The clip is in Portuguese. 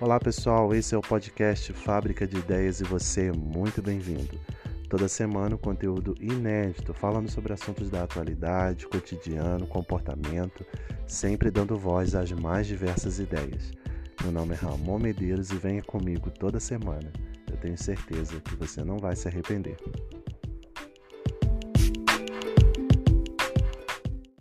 Olá pessoal, esse é o podcast Fábrica de Ideias e você é muito bem-vindo. Toda semana conteúdo inédito falando sobre assuntos da atualidade, cotidiano, comportamento, sempre dando voz às mais diversas ideias. Meu nome é Ramon Medeiros e venha comigo toda semana. Eu tenho certeza que você não vai se arrepender.